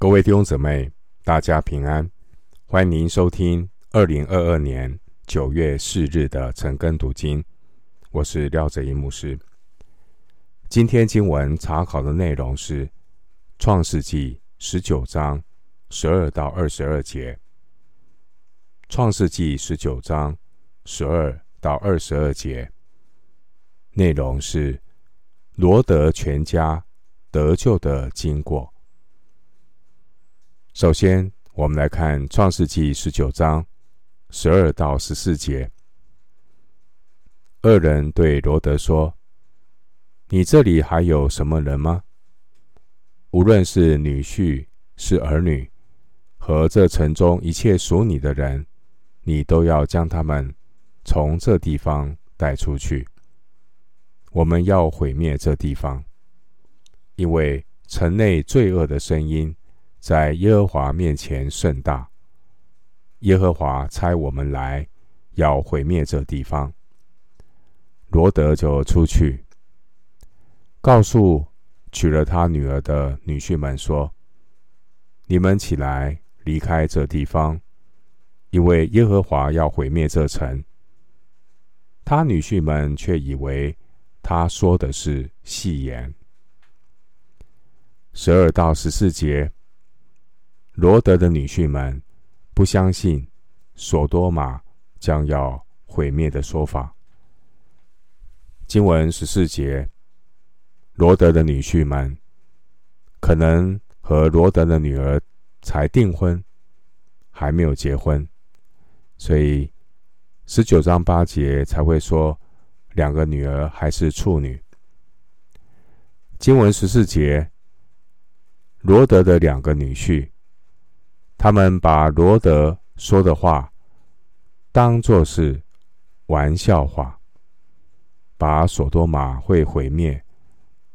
各位弟兄姊妹，大家平安！欢迎您收听二零二二年九月四日的晨更读经。我是廖哲一牧师。今天经文查考的内容是《创世纪》十九章十二到二十二节。《创世纪》十九章十二到二十二节内容是罗德全家得救的经过。首先，我们来看《创世纪》十九章十二到十四节。二人对罗德说：“你这里还有什么人吗？无论是女婿、是儿女，和这城中一切属你的人，你都要将他们从这地方带出去。我们要毁灭这地方，因为城内罪恶的声音。”在耶和华面前甚大，耶和华差我们来，要毁灭这地方。罗德就出去，告诉娶了他女儿的女婿们说：“你们起来，离开这地方，因为耶和华要毁灭这城。”他女婿们却以为他说的是戏言。十二到十四节。罗德的女婿们不相信所多玛将要毁灭的说法。经文十四节，罗德的女婿们可能和罗德的女儿才订婚，还没有结婚，所以十九章八节才会说两个女儿还是处女。经文十四节，罗德的两个女婿。他们把罗德说的话当作是玩笑话，把所多玛会毁灭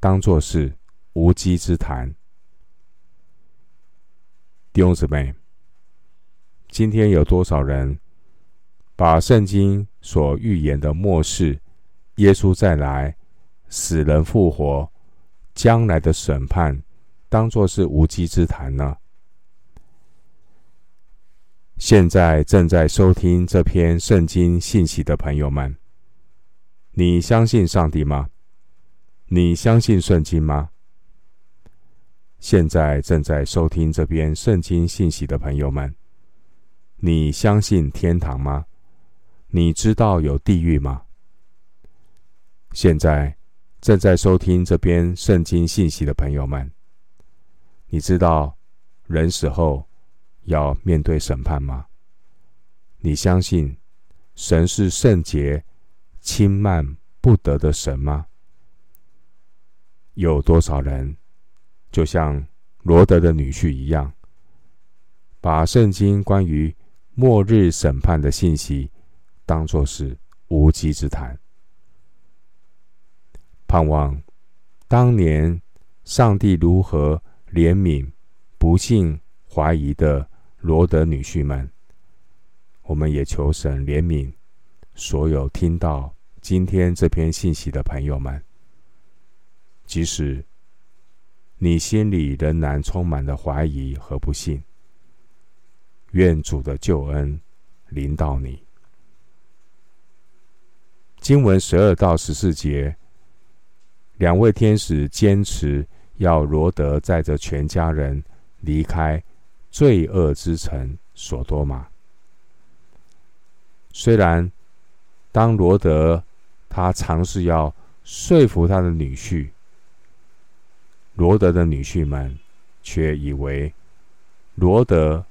当作是无稽之谈。弟兄姊妹，今天有多少人把圣经所预言的末世、耶稣再来、死人复活、将来的审判当作是无稽之谈呢？现在正在收听这篇圣经信息的朋友们，你相信上帝吗？你相信圣经吗？现在正在收听这篇圣经信息的朋友们，你相信天堂吗？你知道有地狱吗？现在正在收听这篇圣经信息的朋友们，你知道人死后，要面对审判吗？你相信神是圣洁、轻慢不得的神吗？有多少人就像罗德的女婿一样，把圣经关于末日审判的信息当作是无稽之谈？盼望当年上帝如何怜悯不幸怀疑的。罗德女婿们，我们也求神怜悯所有听到今天这篇信息的朋友们。即使你心里仍然充满了怀疑和不信，愿主的救恩临到你。经文十二到十四节，两位天使坚持要罗德载着全家人离开。罪恶之城所多玛。虽然当罗德他尝试要说服他的女婿，罗德的女婿们却以为罗德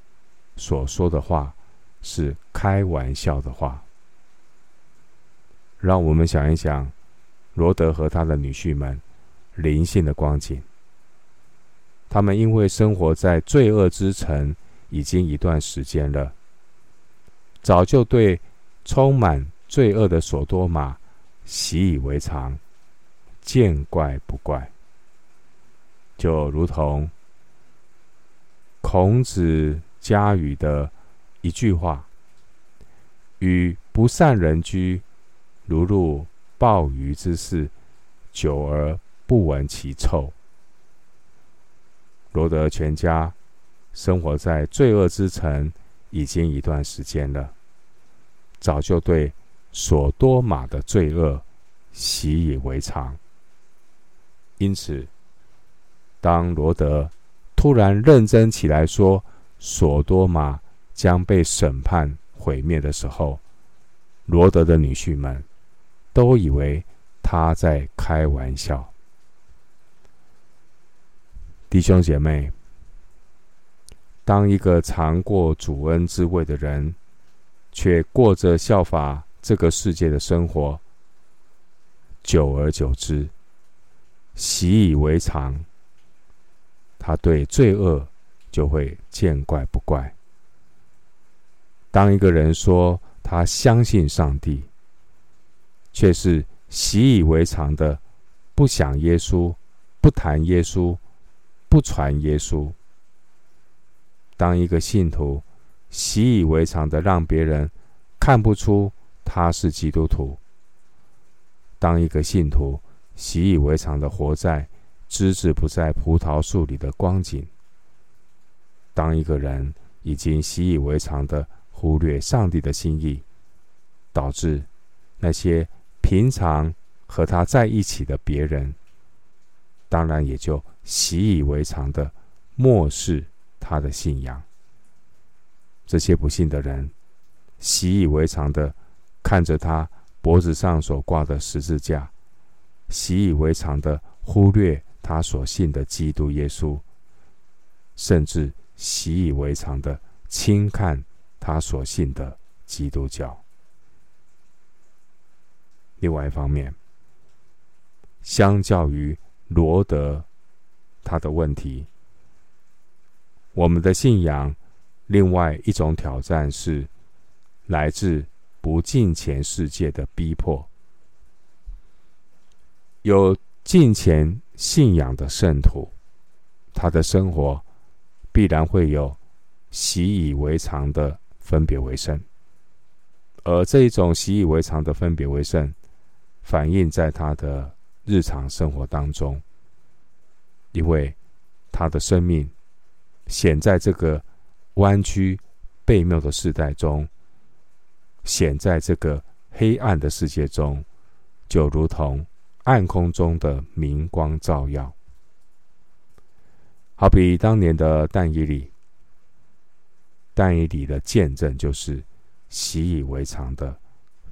所说的话是开玩笑的话。让我们想一想，罗德和他的女婿们灵性的光景。他们因为生活在罪恶之城已经一段时间了，早就对充满罪恶的所多玛习以为常，见怪不怪。就如同孔子家语的一句话：“与不善人居，如入鲍鱼之肆，久而不闻其臭。”罗德全家生活在罪恶之城已经一段时间了，早就对所多玛的罪恶习以为常。因此，当罗德突然认真起来说所多玛将被审判毁灭的时候，罗德的女婿们都以为他在开玩笑。弟兄姐妹。当一个尝过主恩滋味的人，却过着效法这个世界的生活，久而久之，习以为常，他对罪恶就会见怪不怪。当一个人说他相信上帝，却是习以为常的不想耶稣、不谈耶稣、不传耶稣。当一个信徒习以为常的让别人看不出他是基督徒，当一个信徒习以为常的活在枝子不在葡萄树里的光景，当一个人已经习以为常的忽略上帝的心意，导致那些平常和他在一起的别人，当然也就习以为常的漠视。他的信仰，这些不信的人习以为常的看着他脖子上所挂的十字架，习以为常的忽略他所信的基督耶稣，甚至习以为常的轻看他所信的基督教。另外一方面，相较于罗德他的问题。我们的信仰，另外一种挑战是来自不敬虔世界的逼迫。有敬虔信仰的圣徒，他的生活必然会有习以为常的分别为圣，而这一种习以为常的分别为圣，反映在他的日常生活当中，因为他的生命。显在这个弯曲背谬的时代中，显在这个黑暗的世界中，就如同暗空中的明光照耀。好比当年的但以理，但以理的见证就是习以为常的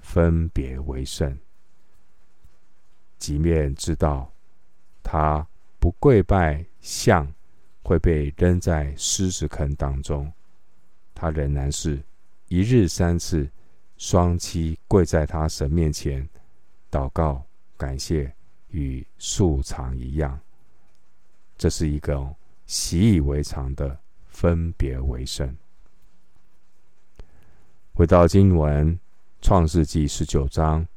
分别为圣，即便知道他不跪拜像。会被扔在狮子坑当中，他仍然是一日三次双膝跪在他神面前祷告、感谢与素常一样。这是一个习以为常的分别为圣。回到经文，《创世记》十九章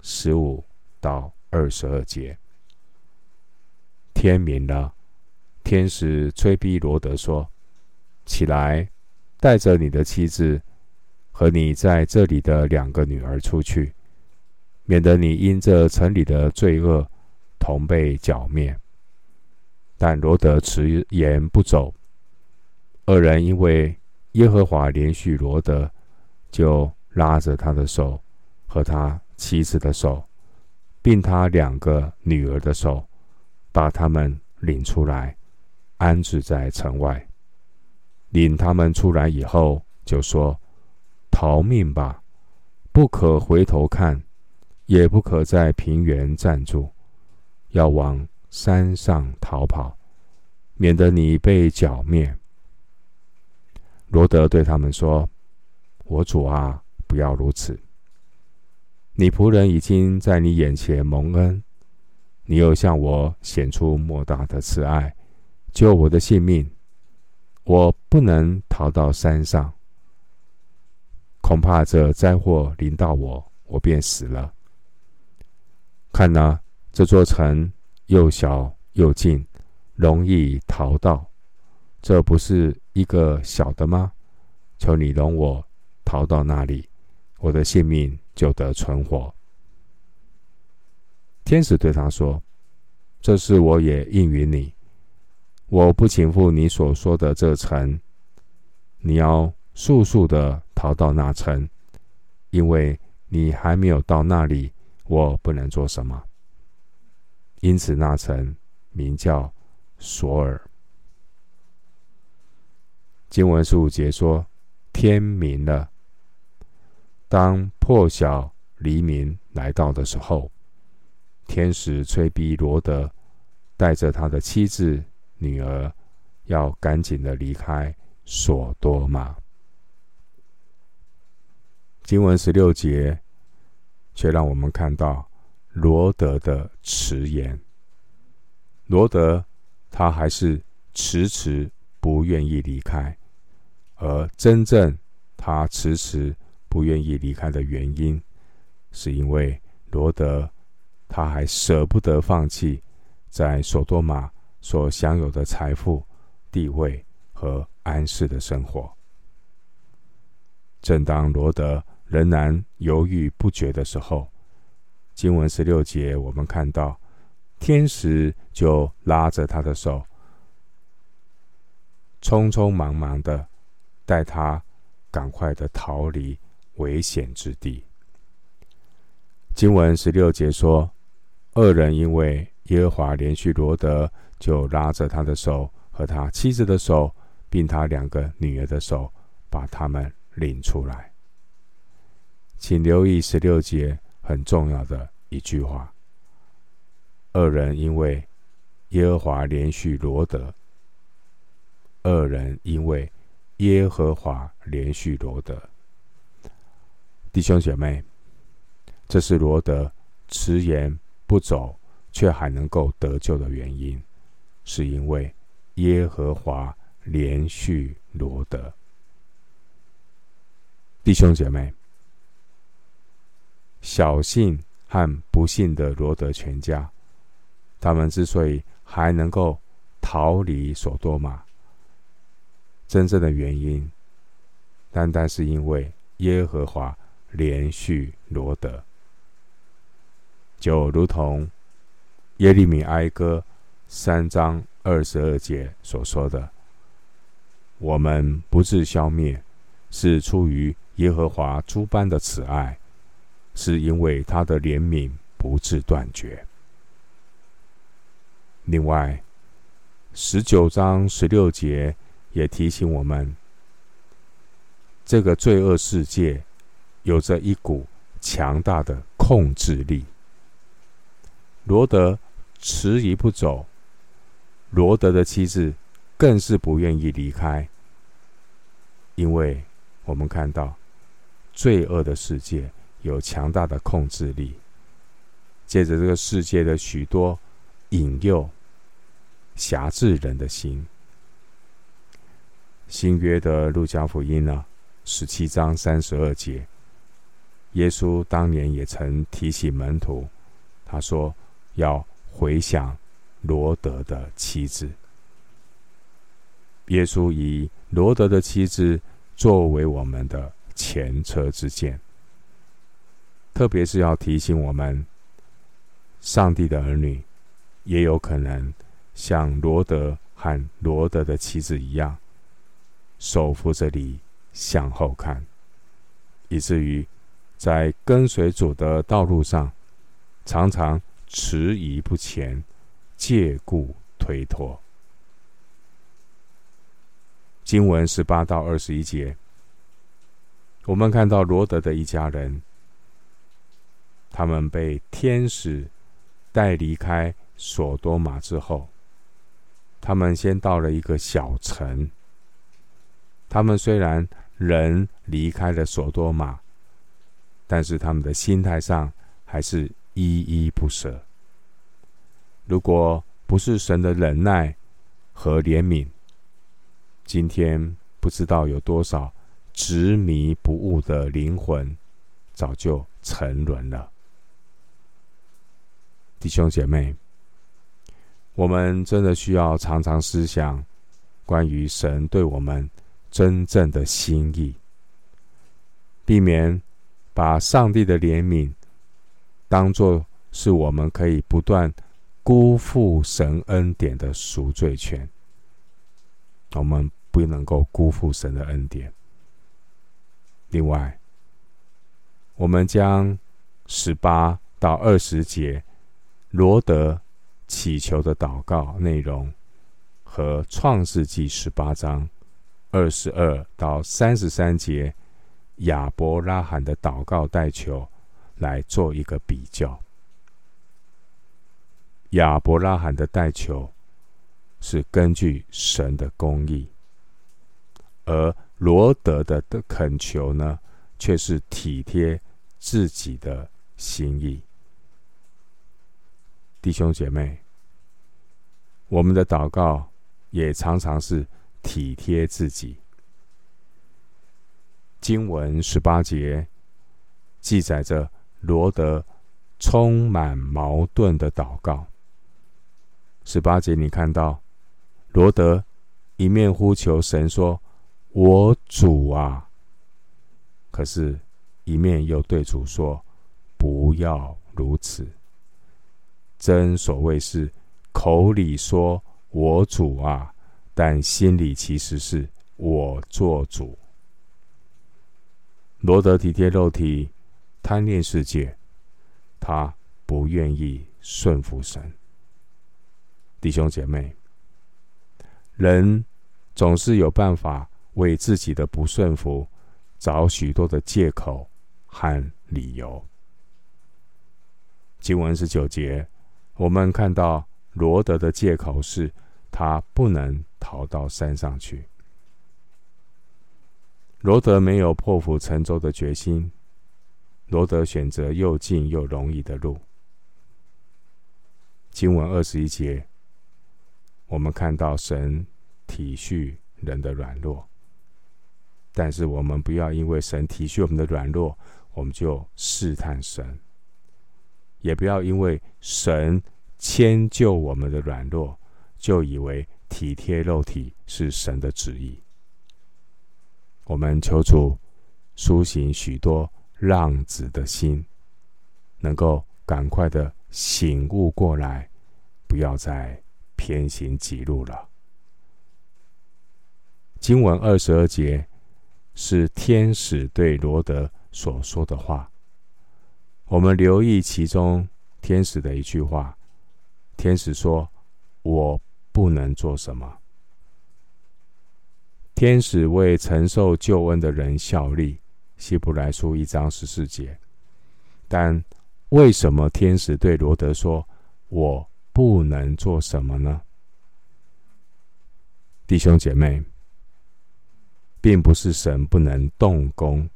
十五到二十二节，天明了。天使催逼罗德说：“起来，带着你的妻子和你在这里的两个女儿出去，免得你因这城里的罪恶同被剿灭。”但罗德迟延不走。二人因为耶和华怜恤罗德，就拉着他的手和他妻子的手，并他两个女儿的手，把他们领出来。安置在城外，领他们出来以后，就说：“逃命吧，不可回头看，也不可在平原站住，要往山上逃跑，免得你被剿灭。”罗德对他们说：“我主啊，不要如此！你仆人已经在你眼前蒙恩，你又向我显出莫大的慈爱。”救我的性命，我不能逃到山上，恐怕这灾祸临到我，我便死了。看哪，这座城又小又近，容易逃到，这不是一个小的吗？求你容我逃到那里，我的性命就得存活。天使对他说：“这事我也应允你。”我不倾覆你所说的这城，你要速速的逃到那城，因为你还没有到那里，我不能做什么。因此，那城名叫索尔。经文十五节说：“天明了，当破晓黎明来到的时候，天使催逼罗德带着他的妻子、女儿，要赶紧的离开索多玛。”经文十六节却让我们看到。罗德的迟延，罗德他还是迟迟不愿意离开，而真正他迟迟不愿意离开的原因，是因为罗德他还舍不得放弃在索多玛所享有的财富、地位和安适的生活。正当罗德仍然犹豫不决的时候，经文十六节，我们看到天使就拉着他的手，匆匆忙忙的带他赶快的逃离危险之地。经文十六节说，二人因为耶和华怜恤罗得，就拉着他的手和他妻子的手，并他两个女儿的手，把他们领出来。请留意十六节。很重要的一句话：二人因为耶和华怜恤罗得，二人因为耶和华怜恤罗得。弟兄姐妹，这是罗得迟延不走，却还能够得救的原因，是因为耶和华连续罗得。弟兄姐妹。小信和不信的罗得全家，他们之所以还能够逃离索多玛，真正的原因，单单是因为耶和华连续罗得，就如同耶利米哀歌三章二十二节所说的：“我们不致消灭，是出于耶和华诸般的慈爱。”是因为他的怜悯不致断绝。另外，十九章十六节也提醒我们，这个罪恶世界有着一股强大的控制力。罗德迟疑不走，罗德的妻子更是不愿意离开，因为我们看到罪恶的世界。有强大的控制力，借着这个世界的许多引诱，辖制人的心。新约的路加福音呢，十七章三十二节，耶稣当年也曾提醒门徒，他说要回想罗德的妻子。耶稣以罗德的妻子作为我们的前车之鉴。特别是要提醒我们，上帝的儿女也有可能像罗德和罗德的妻子一样，手扶着你向后看，以至于在跟随主的道路上，常常迟疑不前，借故推脱。经文十八到二十一节，我们看到罗德的一家人。他们被天使带离开索多玛之后，他们先到了一个小城。他们虽然人离开了索多玛，但是他们的心态上还是依依不舍。如果不是神的忍耐和怜悯，今天不知道有多少执迷不悟的灵魂早就沉沦了。弟兄姐妹，我们真的需要常常思想关于神对我们真正的心意，避免把上帝的怜悯当作是我们可以不断辜负神恩典的赎罪权。我们不能够辜负神的恩典。另外，我们将十八到二十节罗得祈求的祷告内容，和创世纪十八章二十二到三十三节亚伯拉罕的祷告代求来做一个比较。亚伯拉罕的代求是根据神的公义，而罗德的的恳求呢，却是体贴自己的心意。弟兄姐妹，我们的祷告也常常是体贴自己。经文十八节记载着罗德充满矛盾的祷告。十八节，你看到罗德一面呼求神说：“我主啊！”可是，一面又对主说：“不要如此。”真所谓是口里说“我主啊”，但心里其实是我做主。罗德体贴肉体，贪恋世界，他不愿意顺服神。弟兄姐妹，人总是有办法为自己的不顺服。找许多的借口和理由。经文十九节，我们看到罗德的借口是他不能逃到山上去。罗德没有破釜沉舟的决心，罗德选择又近又容易的路。经文二十一节，我们看到神体恤人的软弱。但是我们不要因为神体恤我们的软弱，我们就试探神；也不要因为神迁就我们的软弱，就以为体贴肉体是神的旨意。我们求主苏醒许多浪子的心，能够赶快的醒悟过来，不要再偏行己路了。经文二十二节。是天使对罗德所说的话。我们留意其中天使的一句话：“天使说，我不能做什么。”天使为承受救恩的人效力，希伯来书一章十四节。但为什么天使对罗德说：“我不能做什么呢？”弟兄姐妹。并不是神不能动工，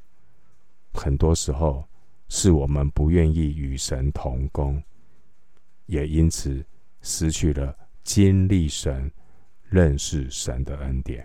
很多时候是我们不愿意与神同工，也因此失去了经历神、认识神的恩典。